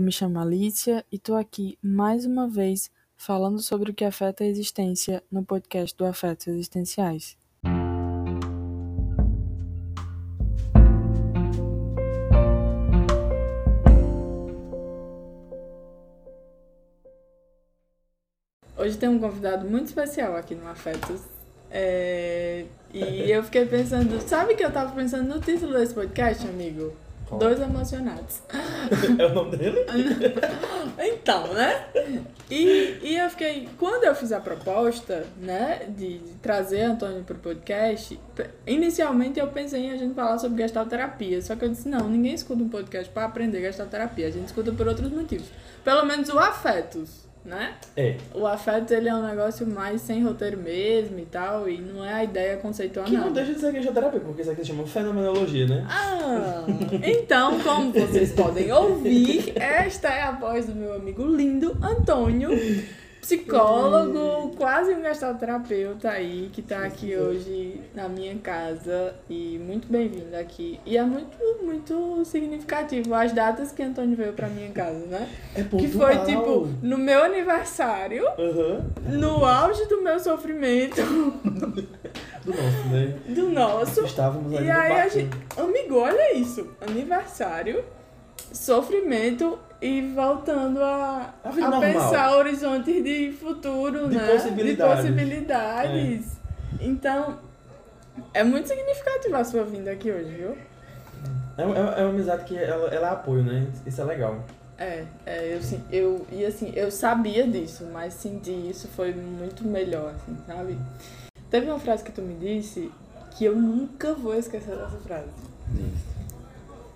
Eu me chamo Alicia e tô aqui mais uma vez falando sobre o que afeta a existência no podcast do Afetos Existenciais. Hoje tem um convidado muito especial aqui no Afetos. É, E eu fiquei pensando, sabe que eu tava pensando no título desse podcast, amigo? Dois emocionados. É o nome dele? Então, né? E, e eu fiquei. Quando eu fiz a proposta, né, de, de trazer Antônio pro podcast, inicialmente eu pensei em a gente falar sobre gestalterapia. Só que eu disse: não, ninguém escuta um podcast pra aprender gestalterapia. A gente escuta por outros motivos. Pelo menos o afetos, né? É. O afeto, ele é um negócio mais sem roteiro mesmo e tal, e não é a ideia conceitual Que não nada. deixa de ser queixoterapia, porque isso aqui se chama fenomenologia, né? Ah, então, como vocês podem ouvir, esta é a voz do meu amigo lindo, Antônio, psicólogo, quase um gestalterapeuta aí, que tá aqui hoje na minha casa e muito bem-vindo aqui. E é muito, muito significativo as datas que Antônio veio pra minha casa, né? É Que foi, tipo, no meu aniversário, Aham. no auge do meu sofrimento, Do nosso, né? do nosso, Estávamos ali E aí a gente. Amigo, olha isso. Aniversário, sofrimento e voltando a, A a pensar horizontes de futuro, De né? possibilidades. De possibilidades. Então, é muito significativa a sua vinda aqui hoje, viu? É, é, é uma amizade que ela, ela é apoio, né? Isso é legal. É, é eu, sim- eu, e assim, eu sabia disso, mas sentir isso foi muito melhor, assim, sabe? Teve uma frase que tu me disse que eu nunca vou esquecer dessa frase.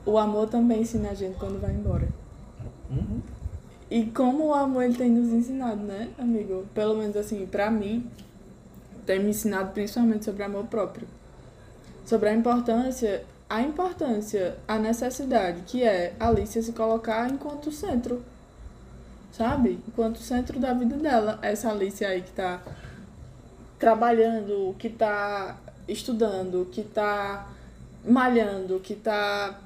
O amor também ensina a gente quando vai embora. Uhum. E como o amor ele tem nos ensinado, né, amigo? Pelo menos assim, pra mim, tem me ensinado principalmente sobre amor próprio. Sobre a importância, a importância, a necessidade que é a Alicia se colocar enquanto centro. Sabe? Enquanto centro da vida dela. Essa Alicia aí que tá trabalhando, que tá estudando, que tá malhando, que tá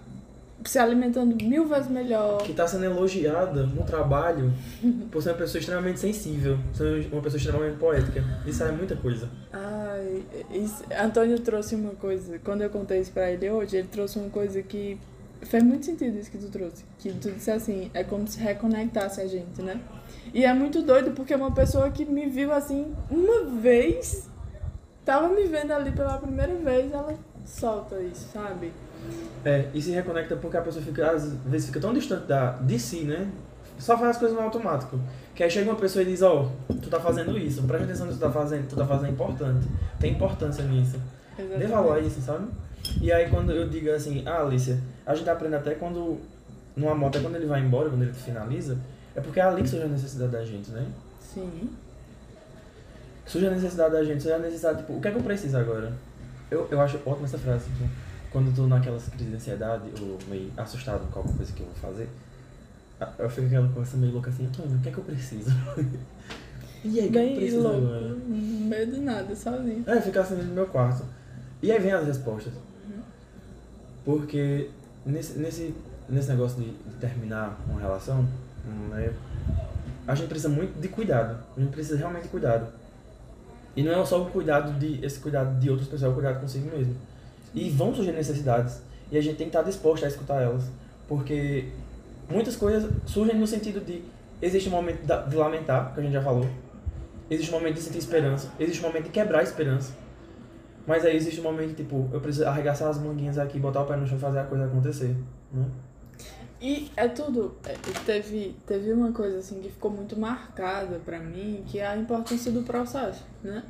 se alimentando mil vezes melhor. Que tá sendo elogiada no trabalho por ser uma pessoa extremamente sensível, ser uma pessoa extremamente poética. Isso é muita coisa. Ai, isso, Antônio trouxe uma coisa, quando eu contei isso pra ele hoje, ele trouxe uma coisa que fez muito sentido isso que tu trouxe. Que tu disse assim, é como se reconectasse a gente, né? E é muito doido porque uma pessoa que me viu assim uma vez, tava me vendo ali pela primeira vez, ela solta isso, sabe? É, e se reconecta porque a pessoa fica, às vezes fica tão distante da, de si, né? Só faz as coisas no automático. Que aí chega uma pessoa e diz, ó, tu tá fazendo isso, presta atenção no que tu tá fazendo, tu tá fazendo é importante. Tem importância nisso. Dê valor a isso, sabe? E aí quando eu digo assim, ah, Alicia, a gente aprende até quando, numa moto, até quando ele vai embora, quando ele finaliza, é porque é ali que surge a necessidade da gente, né? Sim. Surge a necessidade da gente, surge a necessidade, tipo, o que é que eu preciso agora? Eu, eu acho ótima essa frase, tipo, quando eu tô naquelas crises de ansiedade, ou meio assustado com alguma coisa que eu vou fazer, eu fico com aquela coisa meio louca assim, Antônio, o que é que eu preciso? e aí, que é eu Bem louco, agora? no meio do nada, sozinho. É, ficar assim no meu quarto. E aí vem as respostas. Porque nesse, nesse, nesse negócio de, terminar uma relação, né, a gente precisa muito de cuidado. A gente precisa realmente de cuidado. E não é só o cuidado de esse cuidado de outras pessoas, é o cuidado consigo mesmo. E vão surgir necessidades. E a gente tem que estar disposto a escutar elas. Porque muitas coisas surgem no sentido de existe um momento de lamentar, que a gente já falou. Existe um momento de sentir esperança. Existe um momento de quebrar a esperança. Mas aí existe um momento, tipo, eu preciso arregaçar as manguinhas aqui, botar o pé no chão e fazer a coisa acontecer. Né? E é tudo. é, Teve, teve uma coisa assim que ficou muito marcada pra mim, que é a importância do processo, né?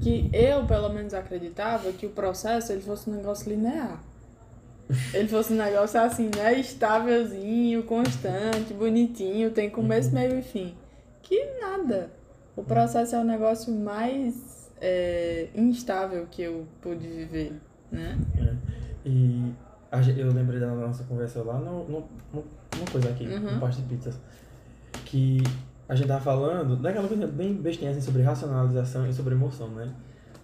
Que eu, pelo menos, acreditava que o processo ele fosse um negócio linear. Ele fosse um negócio assim, né? Estávelzinho, constante, bonitinho, tem começo, meio e fim. Que nada. O processo é o negócio mais é, instável que eu pude viver, né? E a gen- eu lembrei da nossa conversa lá no, no, no, numa coisa aqui, Uhum. no parte de pizzas. Que a gente tava falando daquela coisa bem bestinha assim, sobre racionalização e sobre emoção, né?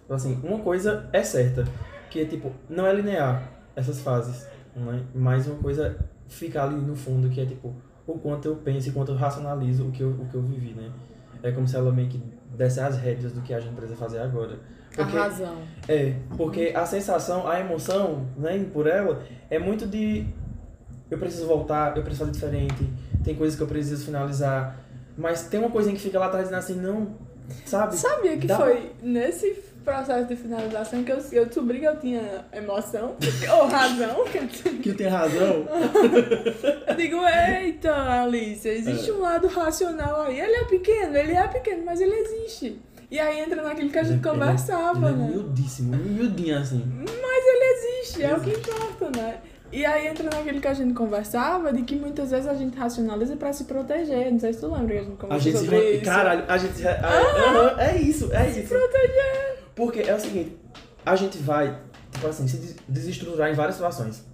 Então, assim, uma coisa é certa, que é tipo, não é linear essas fases, né? Mas uma coisa fica ali no fundo, que é tipo, o quanto eu penso e quanto eu racionalizo o que eu, o que eu vivi, né? É como se ela meio que desse as rédeas do que a gente precisa fazer agora. Porque, a razão. É, porque a sensação, a emoção, né, por ela, é muito de eu preciso voltar, eu preciso fazer diferente, tem coisas que eu preciso finalizar. Mas tem uma coisinha que fica lá atrás dizendo assim, não, sabe? Sabia que Dá- foi nesse processo de finalização que eu, eu descobri que eu tinha emoção, ou razão. Que tem razão. Eu digo, eita, Alice, existe É. um lado racional aí. Ele é pequeno, ele é pequeno, mas ele existe. E aí entra naquilo que a gente Ele é- conversava, é né? miudíssimo, miudinho assim. Mas ele existe, é o que importa, né? E aí entra naquilo que a gente conversava, de que muitas vezes a gente racionaliza pra se proteger. Não sei se tu lembra que a gente A conversou gente se. sobre isso. Caralho, a gente. se- a- aham, é isso, é isso. Proteger. Porque é o seguinte, a gente vai, tipo assim, se des- desestruturar em várias situações.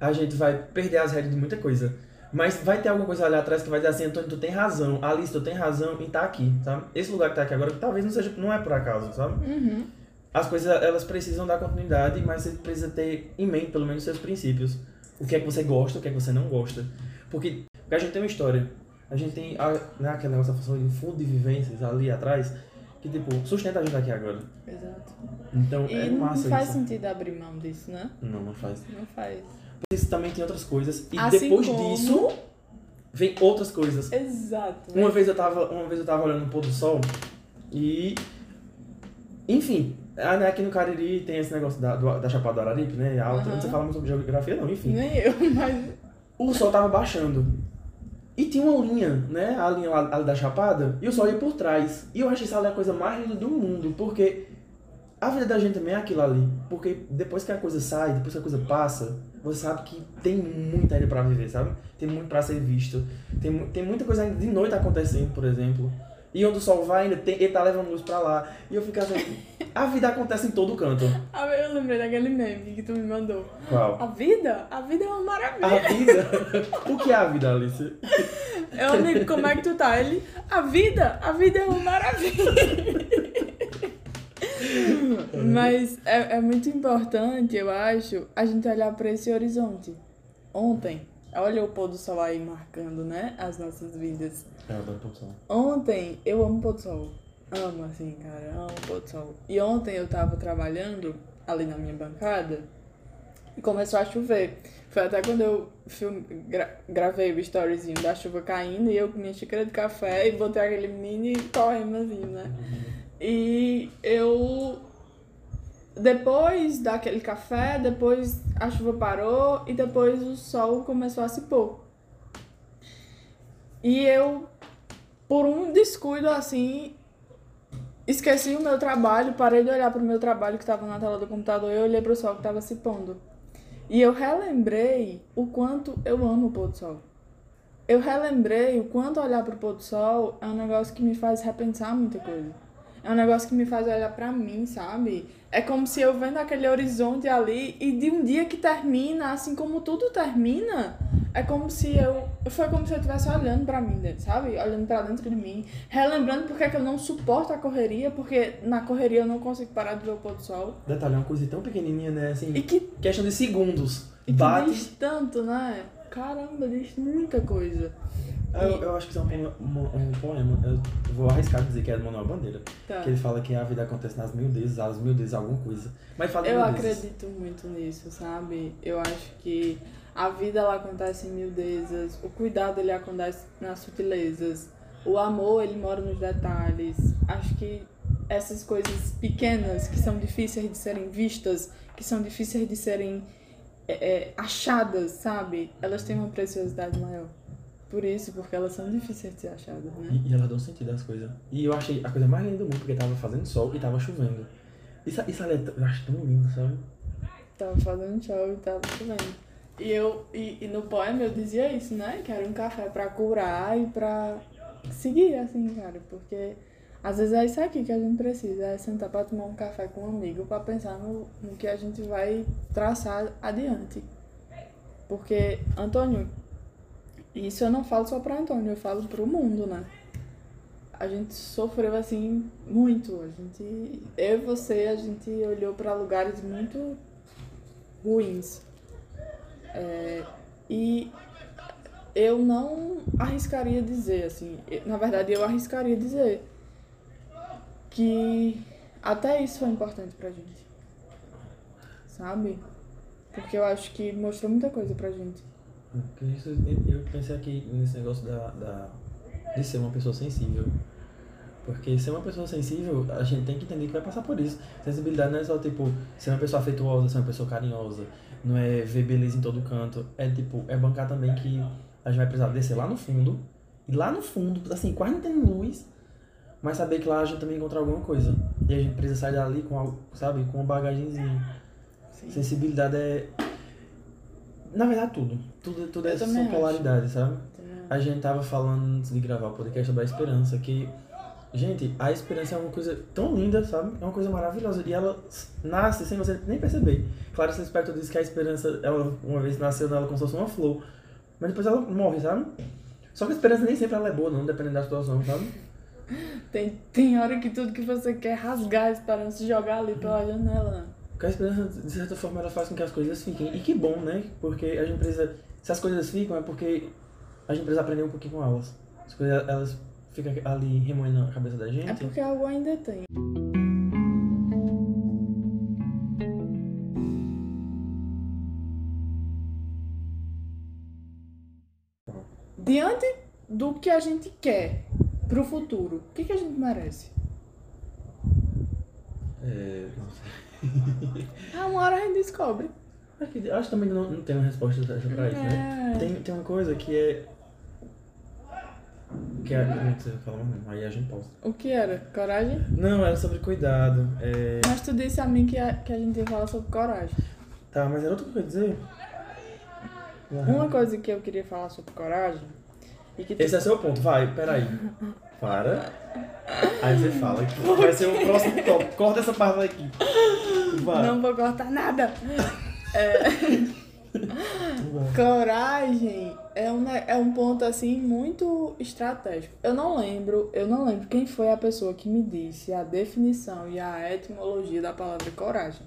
A gente vai perder as rédeas de muita coisa. Mas vai ter alguma coisa ali atrás que vai dizer assim, Antônio, tu tem razão, Alice, tu tem razão em estar aqui, sabe? Esse lugar que tá aqui agora, talvez não seja, não é por acaso, sabe? Uhum. As coisas, elas precisam dar continuidade, mas você precisa ter em mente, pelo menos, seus princípios. O que é que você gosta, o que é que você não gosta. Porque, porque a gente tem uma história. A gente tem a, né, aquele negócio da função de fundo de vivências ali atrás, que, tipo, sustenta a gente aqui agora. Exato. Então, E é não massa faz isso. sentido abrir mão disso, né? Não, não faz. Não faz. Isso também tem outras coisas. E Assim depois como- disso, vem outras coisas. Exato. né? Uma vez eu tava, uma vez eu tava olhando o pôr do sol e. Enfim, ah, né, aqui no Cariri tem esse negócio da, da Chapada do Araripe, né? Alta. Aham. Não sei falar muito sobre geografia, não, enfim. Nem eu, mas. O sol tava baixando. E tinha uma linha, né? A linha lá, ali da Chapada, e o sol ia por trás. E eu achei essa ali a coisa mais linda do mundo, porque a vida da gente também é aquilo ali. Porque depois que a coisa sai, depois que a coisa passa, você sabe que tem muita ainda pra viver, sabe? Tem muito pra ser visto. Tem, tem muita coisa ainda de noite acontecendo, por exemplo. E onde o sol vai, ainda tem, ele tá levando luz pra lá. E eu fico assim, a vida acontece em todo canto. Ah, eu lembrei daquele meme que tu me mandou. Qual? A vida? A vida é uma maravilha. A vida? o que é a vida, Alice? Eu amigo, como é que tu tá? Ele, a vida? A vida é uma maravilha. Mas é, é muito importante, eu acho, a gente olhar pra esse horizonte. Ontem, olha o pôr do sol aí marcando, né? As nossas vidas. É, eu adoro produção. Ontem, eu amo pôr do sol. Amo, assim, cara, amo pôr do sol. E ontem eu tava trabalhando ali na minha bancada e começou a chover. Foi até quando eu film, gra- gravei o storyzinho da chuva caindo e eu com minha xícara de café e botei aquele mini poemazinho, né? E eu. Depois daquele café, depois a chuva parou e depois o sol começou a se pôr. E eu, por um descuido assim, esqueci o meu trabalho, parei de olhar pro meu trabalho que estava na tela do computador e olhei pro sol que estava se pondo. E eu relembrei o quanto eu amo o pôr do sol. Eu relembrei o quanto olhar pro pôr do sol é um negócio que me faz repensar muita coisa. É um negócio que me faz olhar pra mim, sabe? É como se eu vendo aquele horizonte ali e de um dia que termina, assim como tudo termina, é como se eu. Foi como se eu estivesse olhando pra mim, sabe? Olhando pra dentro de mim. Relembrando porque é que eu não suporto a correria, porque na correria eu não consigo parar de ver o pôr do sol. Detalhe, é uma coisa tão pequenininha, né? Assim, E que, questão de segundos. e que Bate. diz tanto, né? Caramba, diz muita coisa. Eu, eu acho que isso é um poema, um, um poema. Eu vou arriscar dizer que é do Manuel Bandeira. Tá. Que ele fala que a vida acontece nas às mil vezes, alguma coisa. Mas fala Eu acredito muito nisso, sabe? Eu acho que a vida ela acontece em miudezas, o cuidado ele acontece nas sutilezas, o amor ele mora nos detalhes. Acho que essas coisas pequenas que são difíceis de serem vistas, que são difíceis de serem é, é, achadas, sabe? Elas têm uma preciosidade maior. Por isso, porque elas são difíceis de ser achadas, né? E, e ela deu sentido às coisas. E eu achei a coisa mais linda do mundo, porque tava fazendo sol e tava chovendo. Isso, isso ali é eu acho tão lindo, sabe? Tava fazendo show e tava chovendo. E eu e, e no poema eu dizia isso, né? Que era um café pra curar e pra seguir, assim, cara. Porque às vezes é isso aqui que a gente precisa, é sentar pra tomar um café com um amigo pra pensar no, no que a gente vai traçar adiante. Porque, Antônio, isso eu não falo só pra Antônio, eu falo pro mundo, né? A gente sofreu assim muito. A gente, eu e você, a gente olhou pra lugares muito ruins. É, e eu não arriscaria dizer, assim, na verdade eu arriscaria dizer que até isso foi importante pra gente. Sabe? Porque eu acho que mostrou muita coisa pra gente. Isso, eu pensei aqui nesse negócio da, da, de ser uma pessoa sensível. Porque ser uma pessoa sensível, a gente tem que entender que vai passar por isso. Sensibilidade não é só, tipo, ser uma pessoa afetuosa, ser uma pessoa carinhosa. Não é ver beleza em todo canto. É, tipo, é bancar também que a gente vai precisar descer lá no fundo. E lá no fundo, assim, quase não tem luz. Mas saber que lá a gente também encontra alguma coisa. E a gente precisa sair dali com algo, sabe? Com uma bagagenzinha. Sim. Sensibilidade é... Na verdade, tudo. Tudo, tudo é só polaridade, sabe? A gente tava falando antes de gravar o podcast sobre a esperança, que Gente, a esperança é uma coisa tão linda, sabe? É uma coisa maravilhosa. E ela nasce sem você nem perceber. Claro, esse aspecto diz que a esperança, ela uma vez nasceu nela como se fosse uma flor. Mas depois ela morre, sabe? Só que a esperança nem sempre ela é boa, não, dependendo da situação, sabe? Tem, tem hora que tudo que você quer é rasgar a esperança e jogar ali pela janela. Porque a esperança, de certa forma, ela faz com que as coisas fiquem. E que bom, né? Porque a gente precisa. Se as coisas ficam, é porque a gente precisa aprender um pouquinho com elas. As coisas, elas fica ali remoendo a cabeça da gente. É porque algo ainda tem. Diante do que a gente quer pro futuro, o que, que a gente merece? É, não sei. Ah, uma hora a gente descobre. Acho que também não, não tem uma resposta pra isso, né? é. né? Tem, tem uma coisa que é que é, você falou, aí a gente pausa. O que era? Coragem? Não, era sobre cuidado. É... Mas tu disse a mim que a, que a gente ia falar sobre coragem. Tá, mas era outra coisa dizer? Uhum. Uma coisa que eu queria falar sobre coragem. E que tu... Esse é seu ponto, vai, peraí. Para. Aí você fala que vai ser o próximo tópico. Corta essa parte aqui. Não vou cortar nada. É... Coragem é um, é um ponto assim muito estratégico. Eu não lembro, eu não lembro quem foi a pessoa que me disse a definição e a etimologia da palavra coragem.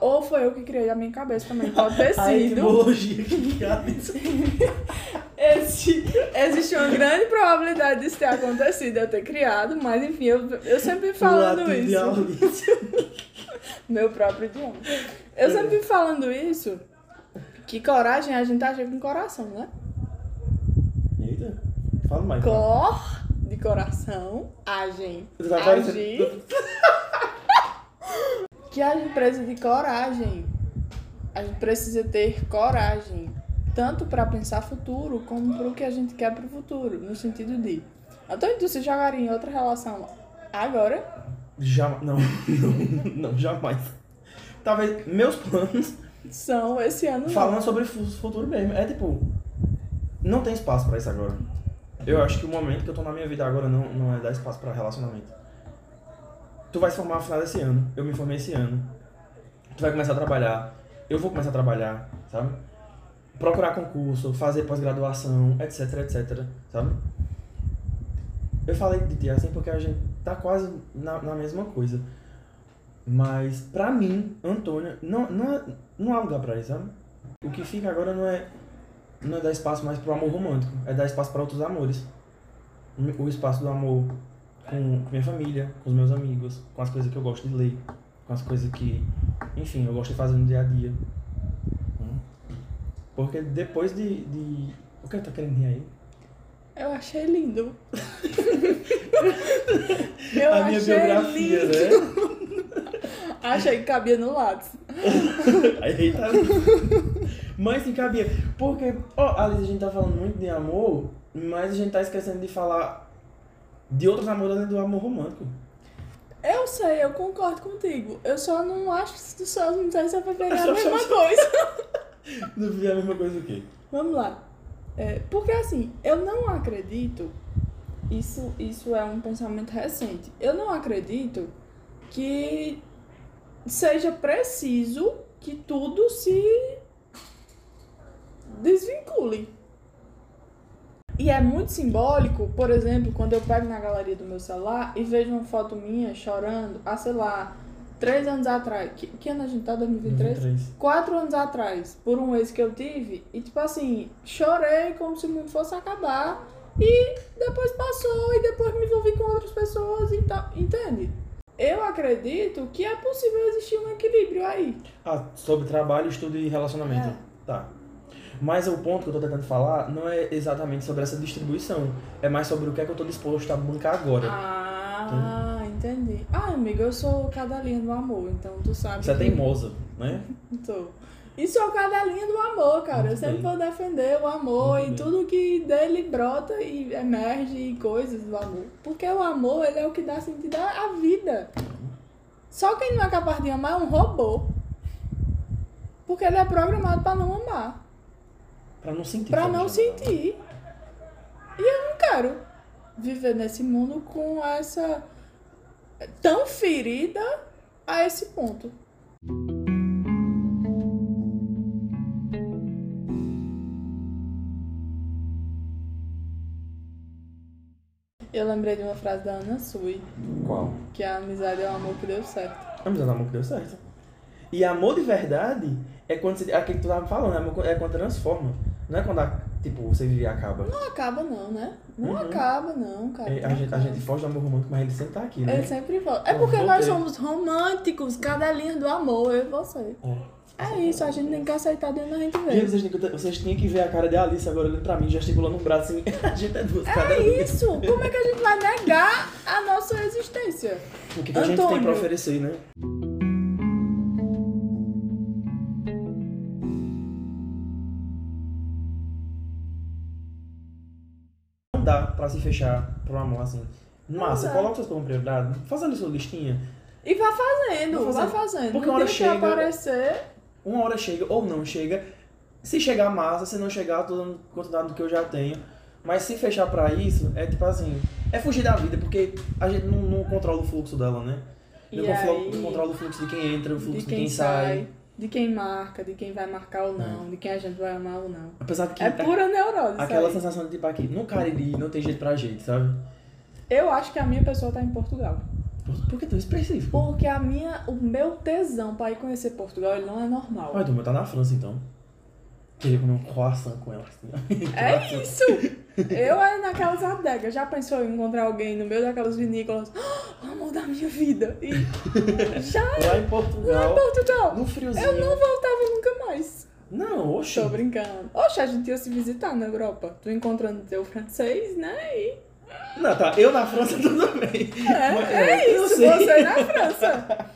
Ou foi eu que criei a minha cabeça também, pode ter sido. A etimologia que cabeça. Esse, existe uma grande probabilidade disso ter acontecido, eu ter criado, mas enfim, eu, eu sempre falando isso. Meu próprio idioma. Eu sempre falando isso que coragem a gente acha com coração, né? Eita, fala mais. Cor de coração, agem. Agir. que a gente precisa de coragem. A gente precisa ter coragem. Tanto para pensar futuro, como para o que a gente quer para o futuro. No sentido de. Antônio, tu se jogaria em outra relação agora? Já, não, não, não, jamais. Talvez meus planos são esse ano. Falando não. sobre o futuro mesmo. É tipo. Não tem espaço pra isso agora. Eu acho que o momento que eu tô na minha vida agora não, não é dar espaço pra relacionamento. Tu vai se formar no final desse ano. Eu me formei esse ano. Tu vai começar a trabalhar. Eu vou começar a trabalhar, sabe? Procurar concurso, fazer pós-graduação, etc, etc, sabe? Eu falei de ti assim porque a gente tá quase na, na mesma coisa. Mas, pra mim, Antônia, não, não, é, não há lugar pra isso, sabe? O que fica agora não é, não é dar espaço mais pro amor romântico, é dar espaço para outros amores. O espaço do amor com, com minha família, com os meus amigos, com as coisas que eu gosto de ler, com as coisas que, enfim, eu gosto de fazer no dia a dia. Porque depois de. de... O que eu tô querendo rir aí? Eu achei lindo. eu a minha biografia, lindo. né? Achei que cabia no lápis. Aí tá. Mas sim cabia. Porque, ó, oh, Alice, a gente tá falando muito de amor, mas a gente tá esquecendo de falar de outros amores além do amor romântico. Eu sei, eu concordo contigo. Eu só não acho que só não sei se vai pegar a mesma coisa. não vi a mesma coisa o quê? Vamos lá. É, porque assim, eu não acredito. Isso, isso é um pensamento recente. Eu não acredito que seja preciso que tudo se desvincule. E é muito simbólico, por exemplo, quando eu pego na galeria do meu celular e vejo uma foto minha chorando há, sei lá, três anos atrás. Que, que ano a gente tá? 2023? 2023. Quatro anos atrás, por um ex que eu tive, e tipo assim, chorei como se o mundo fosse acabar. E depois passou, e depois me envolvi com outras pessoas e tal. Entende? Eu acredito que é possível existir um equilíbrio aí. Ah, sobre trabalho, estudo e relacionamento. É. Tá. Mas o ponto que eu tô tentando falar não é exatamente sobre essa distribuição. É mais sobre o que é que eu tô disposto a bancar agora. Ah, entendi. Ah, amigo, eu sou cadelinha do amor, então tu sabe. Você é que- teimosa, né? Tô. E sou cadelinha do amor, cara. Eu sempre vou defender o amor Muito e bem. tudo que dele brota e emerge e coisas do amor. Porque o amor, ele é o que dá sentido à vida. Só quem não é capaz de amar é um robô. Porque ele é programado pra não amar. Pra não sentir. Pra não sentir. E eu não quero viver nesse mundo com essa. tão ferida a esse ponto. Eu lembrei de uma frase da Ana Sui, Qual? que a amizade é o amor que deu certo. A amizade é amor que deu certo. E amor de verdade é quando você. É aquilo que tu tava falando, é é quando transforma. Não é quando, a- tipo, você vive e acaba. Não acaba não, né? Não Uhum. acaba não, cara. É, a, não gente, a acaba. gente foge do amor romântico, mas ele sempre tá aqui, né? Ele sempre volta. É Eu porque nós voltei. somos românticos, cadelinhas do amor, eu e você. É. É isso, a gente tem que aceitar dentro da gente ver. vocês, têm que, vocês tinham que ver a cara de Alice agora olhando pra mim, gesticulando um braço assim. A gente é duas É isso! Como é que a gente vai negar a nossa existência? O que, que a gente tem pra oferecer, né? Pra se fechar pro amor assim. Massa, coloca suas como prioridade, fazendo sua listinha. E vá fazendo, Vá vá fazendo. fazendo. Porque uma hora chega- aparecer. Uma hora chega ou não chega. Se chegar massa, se não chegar, eu tô dando quantidade do que eu já tenho. Mas se fechar pra isso, é tipo assim, é fugir da vida, porque a gente não, não controla o fluxo dela, né? Não, aí, não controla o fluxo de quem entra, o de fluxo de quem, quem, sai, sai. É. de quem marca, de quem vai marcar ou não, de quem a gente vai amar ou não. Apesar de que É pura neurose. aquela sensação de tipo aqui, no Cariri não tem jeito pra gente, sabe? Eu acho que a minha pessoa tá em Portugal. Por, que tão específico? Porque a minha, o meu tesão pra ir conhecer Portugal, ele não é normal. Olha, tu tá na França então. Queria comer um croissant com ela. Assim. É isso! Eu é naquelas adegas. Já pensou em encontrar alguém no meio daquelas vinícolas? Ah, amor da minha vida! E já Lá em Portugal, Portugal! no friozinho. Eu não voltava nunca mais. Não, oxe. Tô brincando. Oxe, a gente ia se visitar na Europa. Tu encontrando teu francês, né? E... Não, tá, eu na França tudo bem. É, Mas, é eu isso, você na França.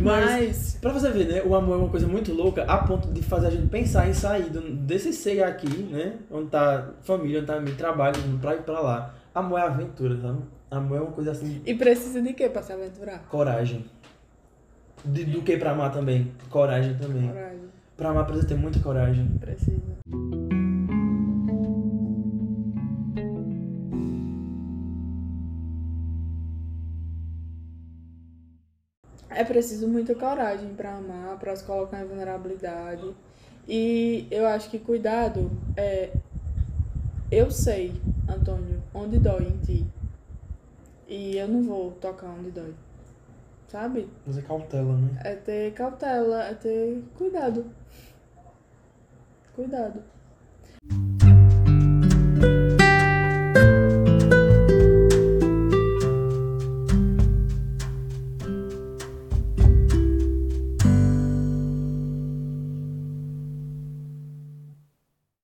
Mas, Mas, pra você ver, né? O amor é uma coisa muito louca a ponto de fazer a gente pensar em sair desse ser aqui, né? Onde tá família, onde tá amigo, trabalho, pra ir pra lá. Amor é aventura, sabe? Amor é uma coisa assim, e precisa de quê pra se aventurar? coragem. De- do que pra amar também? Coragem também. Coragem. Pra amar precisa ter muita coragem. Precisa. é preciso muita coragem para amar, para se colocar em vulnerabilidade. E eu acho que cuidado é. Eu sei, Antônio, onde dói em ti. E eu não vou tocar onde dói. Sabe? Mas é cautela, né? É ter cautela, é ter cuidado. Cuidado.